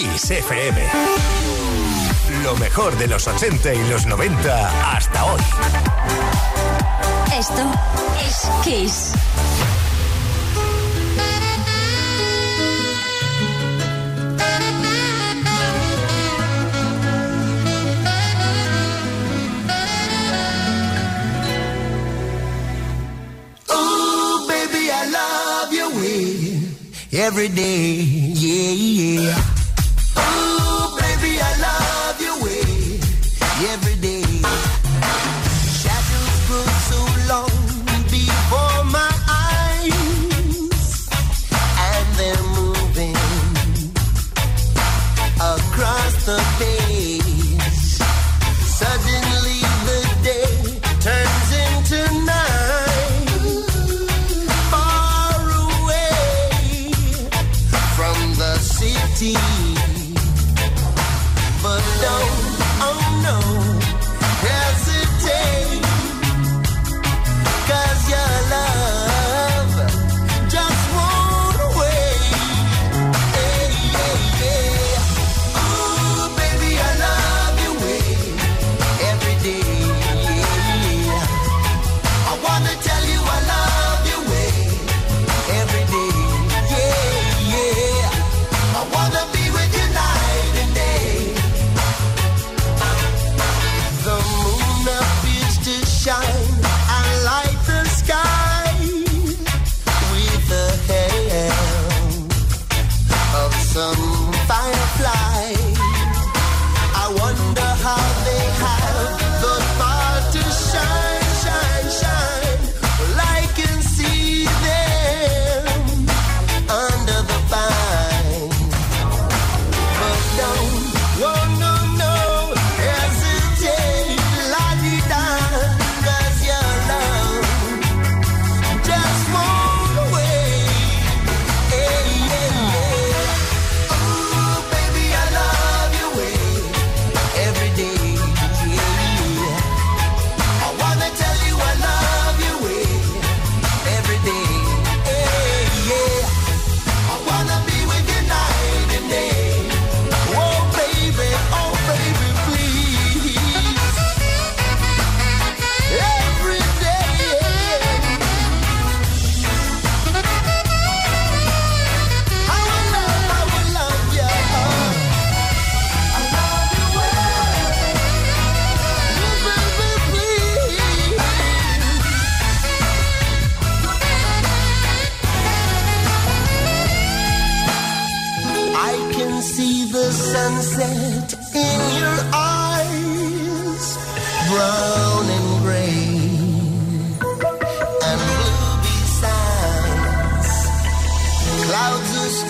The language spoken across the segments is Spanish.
Kiss FM. Lo mejor de los 80 y los 90 hasta hoy. Esto es Kiss. every day. Yeah, yeah.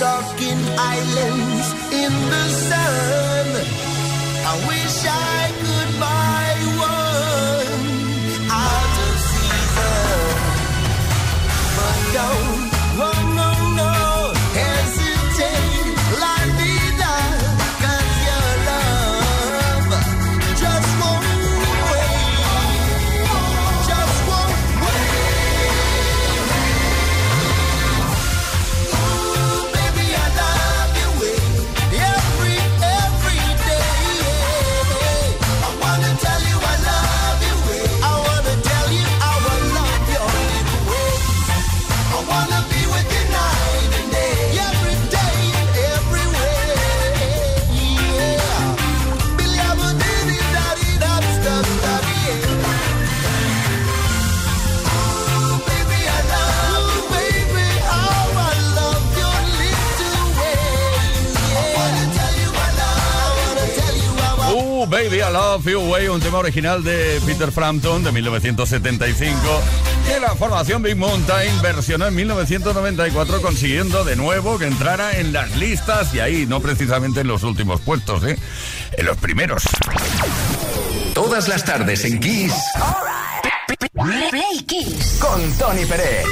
talking islands in the sun. I wish I could buy one. Un tema original de Peter Frampton de 1975 que la formación Big Mountain versionó en 1994 consiguiendo de nuevo que entrara en las listas y ahí no precisamente en los últimos puestos, ¿eh? en los primeros. Todas las tardes en Kiss. Play Kiss. Con Tony Pérez.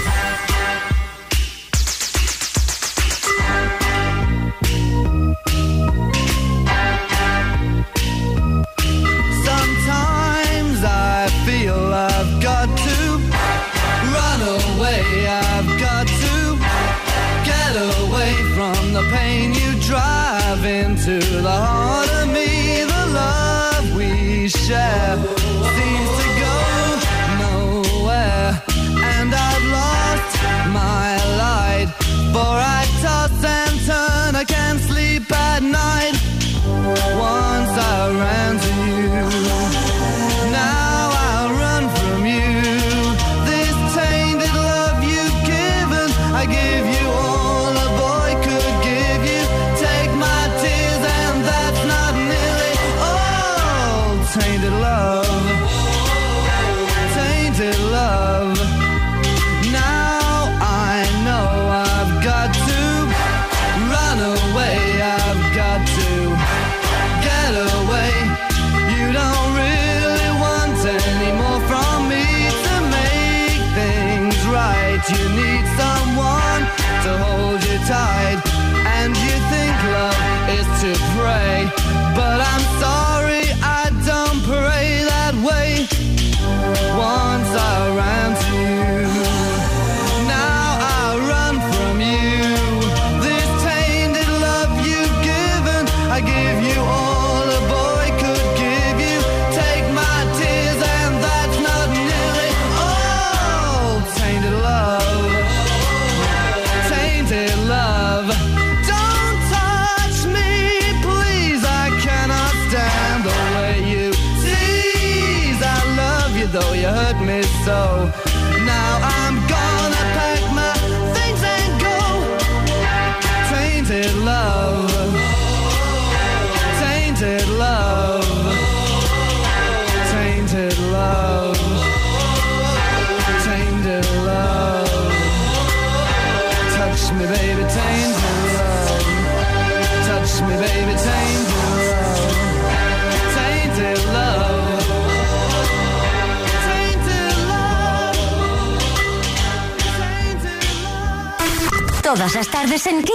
Todas las tardes en Ki-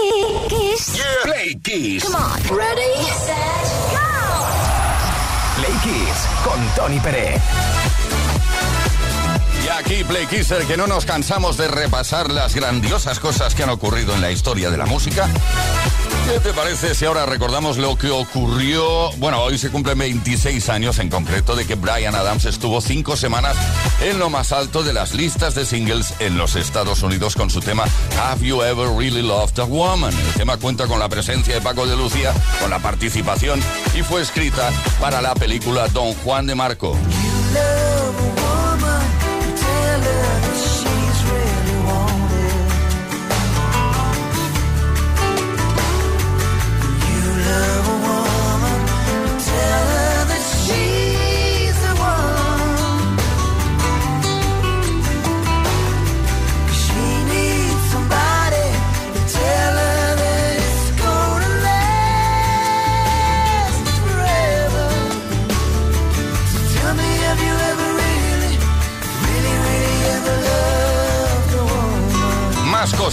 Kiss. Play Kiss. Come on. Ready, set, go. Play Kiss con Tony Pérez. Y aquí, Play Kisser, que no nos cansamos de repasar las grandiosas cosas que han ocurrido en la historia de la música. ¿Qué te parece si ahora recordamos lo que ocurrió? Bueno, hoy se cumplen 26 años en concreto de que Brian Adams estuvo cinco semanas en lo más alto de las listas de singles en los Estados Unidos con su tema Have You Ever Really Loved a Woman? El tema cuenta con la presencia de Paco de Lucía, con la participación y fue escrita para la película Don Juan de Marco.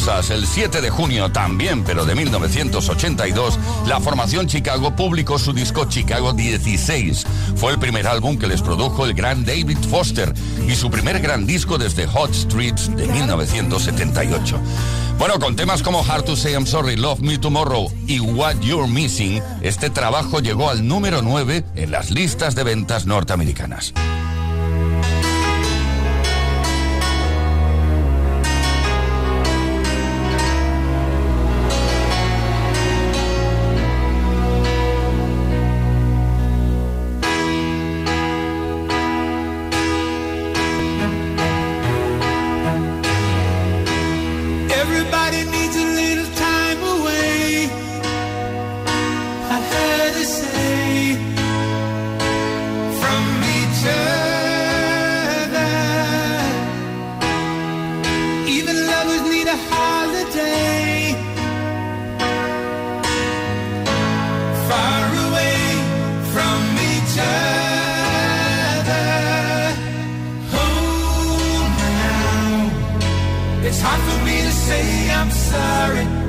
El 7 de junio también, pero de 1982, la formación Chicago publicó su disco Chicago 16. Fue el primer álbum que les produjo el gran David Foster y su primer gran disco desde Hot Streets de 1978. Bueno, con temas como Hard to Say I'm Sorry, Love Me Tomorrow y What You're Missing, este trabajo llegó al número 9 en las listas de ventas norteamericanas. a holiday. Far away from each other. Home now. It's hard for me to say I'm sorry.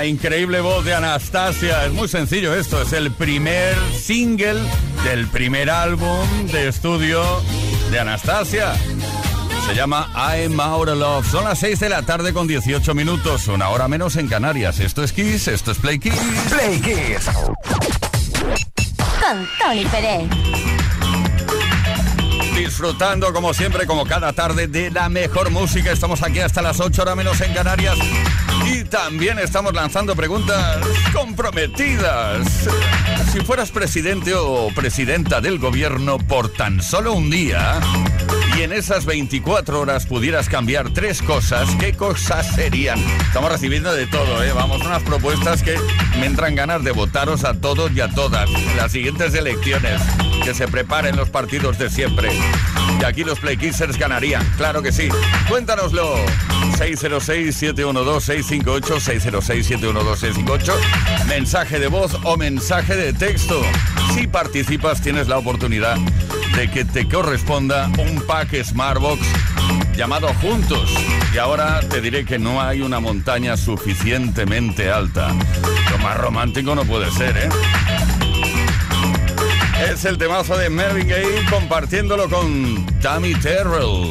La increíble voz de Anastasia. Es muy sencillo esto. Es el primer single del primer álbum de estudio de Anastasia. Se llama I'm Out of Love. Son las 6 de la tarde con 18 minutos. Una hora menos en Canarias. Esto es Kiss, esto es Play Kiss. Play Kiss. Con Tony Pérez. Disfrutando como siempre, como cada tarde, de la mejor música. Estamos aquí hasta las 8 horas menos en Canarias. También estamos lanzando preguntas comprometidas. Si fueras presidente o presidenta del gobierno por tan solo un día y en esas 24 horas pudieras cambiar tres cosas, ¿qué cosas serían? Estamos recibiendo de todo, ¿eh? Vamos, unas propuestas que me entran ganas de votaros a todos y a todas las siguientes elecciones. Que se preparen los partidos de siempre. Y aquí los Play Kissers ganarían, claro que sí. Cuéntanoslo. 606-712-658, 606-712-658. Mensaje de voz o mensaje de texto. Si participas, tienes la oportunidad de que te corresponda un pack Smartbox llamado Juntos. Y ahora te diré que no hay una montaña suficientemente alta. Lo más romántico no puede ser, ¿eh? Es el temazo de Marvin Gaye compartiéndolo con Tammy Terrell.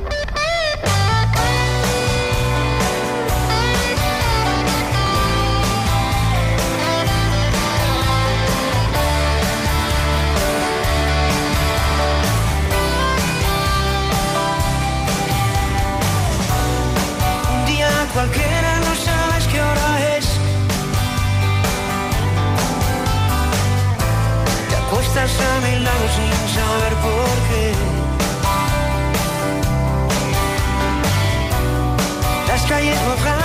Lado sin saber por qué. Las calles mojadas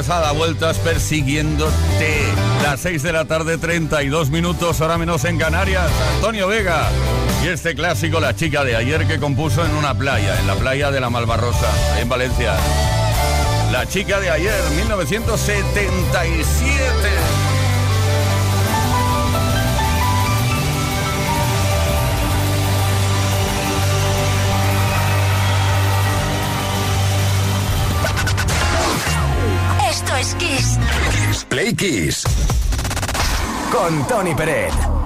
Mi cabeza da vueltas persiguiéndote. Las 6 de la tarde, 32 minutos, ahora menos en Canarias. Antonio Vega. Y este clásico, la chica de ayer que compuso en una playa, en la playa de la Malvarrosa, en Valencia. La chica de ayer, 1977. Es Kiss. Play Kiss. Con Tony Peret.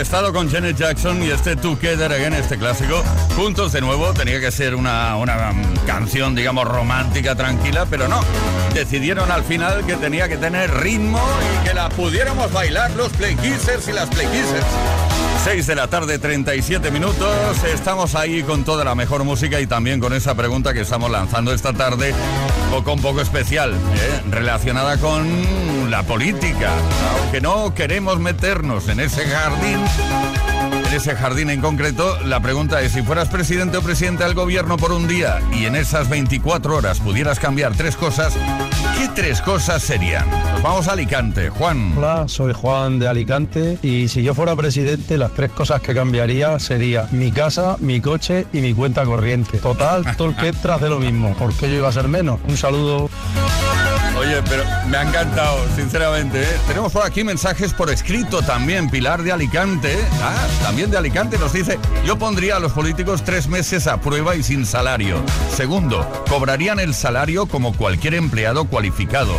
Estado con Janet Jackson y este Together Again, este clásico, juntos de nuevo. Tenía que ser una, una um, canción, digamos, romántica, tranquila, pero no. Decidieron al final que tenía que tener ritmo y que la pudiéramos bailar los Play y las Play Kissers. 6 de la tarde, 37 minutos. Estamos ahí con toda la mejor música y también con esa pregunta que estamos lanzando esta tarde, poco, un poco especial, ¿eh? relacionada con la política. Aunque no queremos meternos en ese jardín, en ese jardín en concreto, la pregunta es, si fueras presidente o presidente del gobierno por un día y en esas 24 horas pudieras cambiar tres cosas, ¿qué tres cosas serían? Vamos a Alicante. Juan. Hola, soy Juan de Alicante y si yo fuera presidente las tres cosas que cambiaría sería mi casa, mi coche y mi cuenta corriente. Total, todo el que entra hace lo mismo. ¿Por qué yo iba a ser menos? Un saludo. Oye, pero me ha encantado, sinceramente. ¿eh? Tenemos por aquí mensajes por escrito también. Pilar de Alicante, ah, también de Alicante, nos dice, yo pondría a los políticos tres meses a prueba y sin salario. Segundo, cobrarían el salario como cualquier empleado cualificado.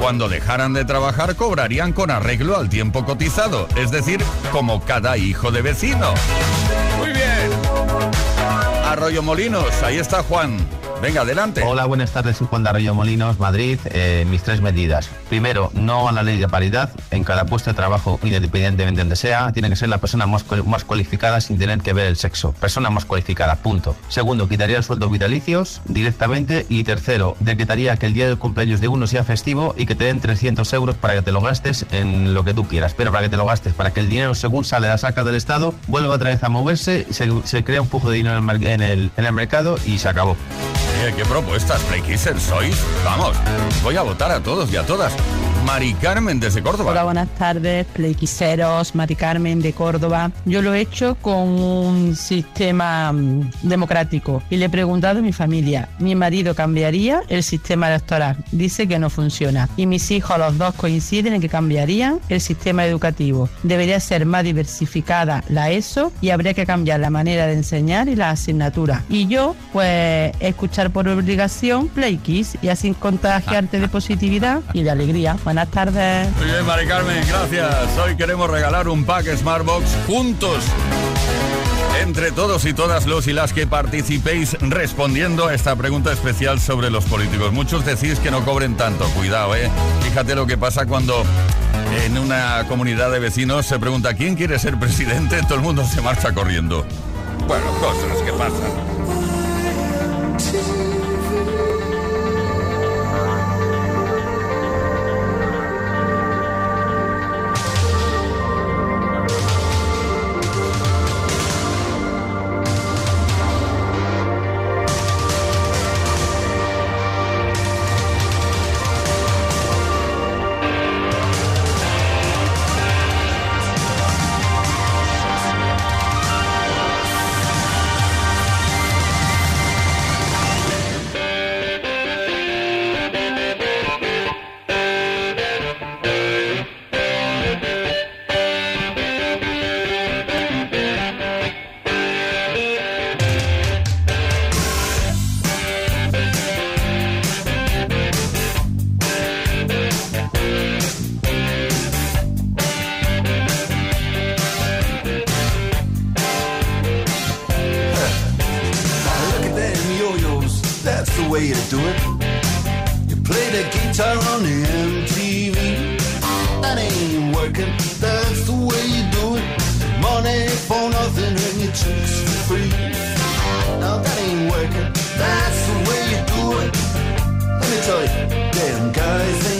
Cuando dejaran de trabajar, cobrarían con arreglo al tiempo cotizado, es decir, como cada hijo de vecino. Muy bien. Arroyo Molinos, ahí está Juan. Venga, adelante. Hola, buenas tardes, soy Juan de Arroyo Molinos, Madrid. Eh, mis tres medidas. Primero, no a la ley de paridad. En cada puesto de trabajo, independientemente de donde sea, tiene que ser la persona más, más cualificada sin tener que ver el sexo. Persona más cualificada, punto. Segundo, quitaría el sueldo vitalicios directamente. Y tercero, decretaría que el día del cumpleaños de uno sea festivo y que te den 300 euros para que te lo gastes en lo que tú quieras. Pero para que te lo gastes, para que el dinero, según sale la saca del Estado, vuelva otra vez a moverse, se, se crea un flujo de dinero en el- en el mercado y se acabó. ¿Qué propuestas, Play Kissers, sois? Vamos, voy a votar a todos y a todas. Mari Carmen desde Córdoba. Hola, buenas tardes, Playquiseros, Mari Carmen de Córdoba. Yo lo he hecho con un sistema mm, democrático y le he preguntado a mi familia. Mi marido cambiaría el sistema electoral. Dice que no funciona. Y mis hijos, los dos, coinciden en que cambiarían el sistema educativo. Debería ser más diversificada la ESO y habría que cambiar la manera de enseñar y las asignaturas. Y yo, pues, escuchar por obligación Play Kiss y así contagiarte de positividad y de alegría. Buenas tardes. Muy bien, Mari Carmen, gracias. Hoy queremos regalar un pack Smartbox juntos. Entre todos y todas los y las que participéis respondiendo a esta pregunta especial sobre los políticos. Muchos decís que no cobren tanto, cuidado, ¿eh? Fíjate lo que pasa cuando en una comunidad de vecinos se pregunta quién quiere ser presidente, todo el mundo se marcha corriendo. Bueno, cosas que pasan. damn guys,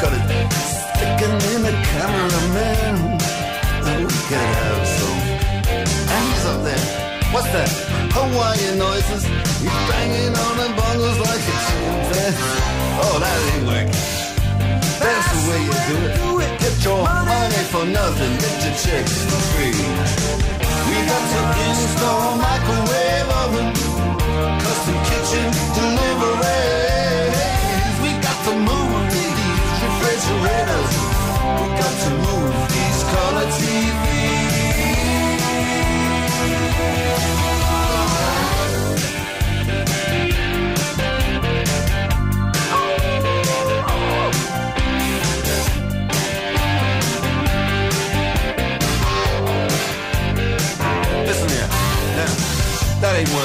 got it sticking in the cameraman. And we could have some. And he's up there. What's that? Hawaiian noises. He's banging on the bongos like a chimpanzee. Oh, that ain't working. That's the way you do it. Get your money for nothing. Get your chicks for free. We got to install microwave oven, custom kitchen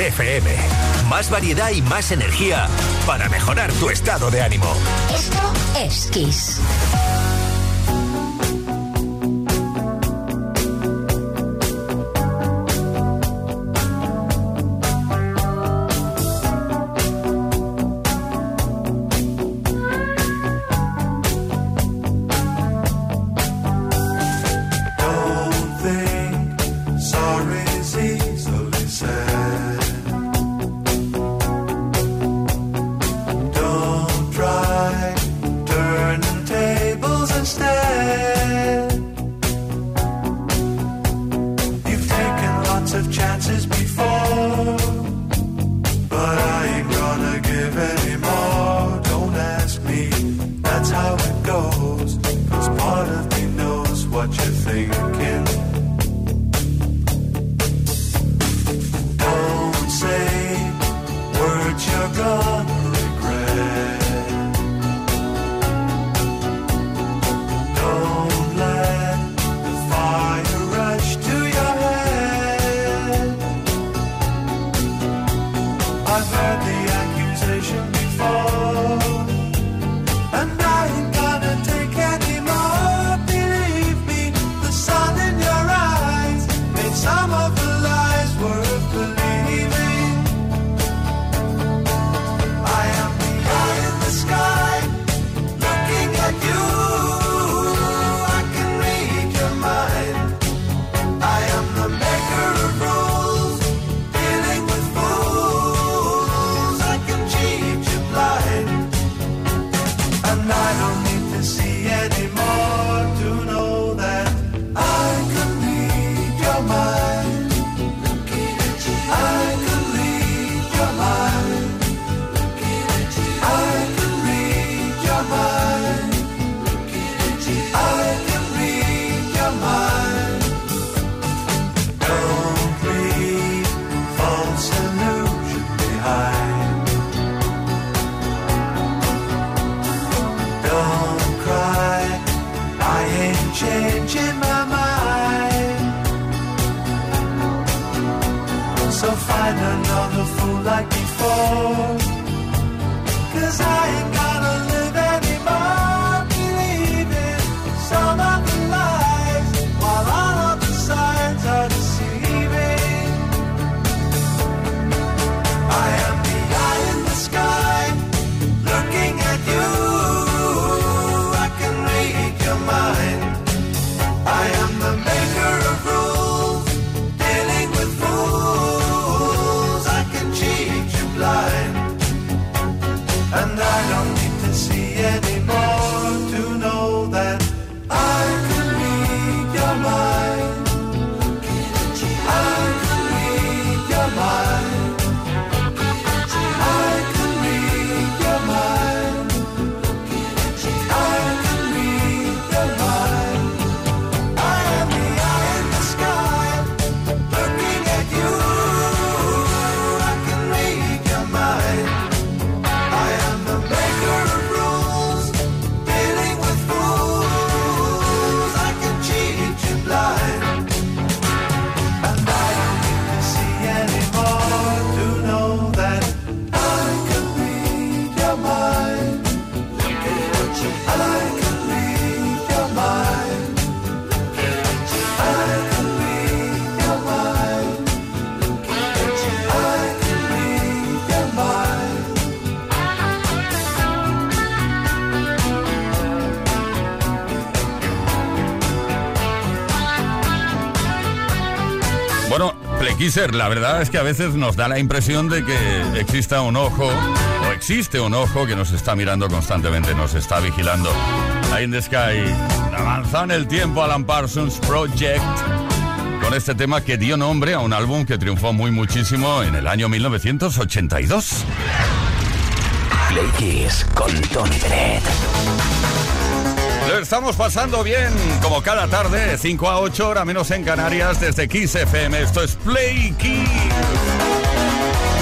FM. Más variedad y más energía para mejorar tu estado de ánimo. Esto es Kiss. Playkisser, la verdad es que a veces nos da la impresión de que exista un ojo, o existe un ojo que nos está mirando constantemente, nos está vigilando. Ahí in the Sky, avanza en el tiempo Alan Parsons Project, con este tema que dio nombre a un álbum que triunfó muy muchísimo en el año 1982. Play Kiss con Tony Bennett. Estamos pasando bien, como cada tarde, de 5 a 8 horas menos en Canarias, desde Kiss FM. Esto es Play.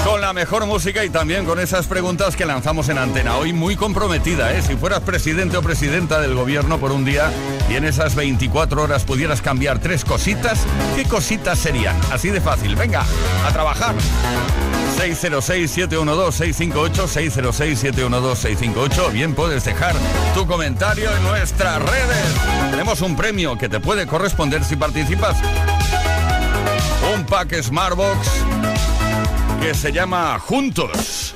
Con la mejor música y también con esas preguntas que lanzamos en antena. Hoy muy comprometida, ¿eh? Si fueras presidente o presidenta del gobierno por un día y en esas 24 horas pudieras cambiar tres cositas, ¿qué cositas serían? Así de fácil. Venga, a trabajar. 606-712-658, 606-712-658. Bien, puedes dejar tu comentario en nuestras redes. Tenemos un premio que te puede corresponder si participas. Un pack Smartbox que se llama Juntos.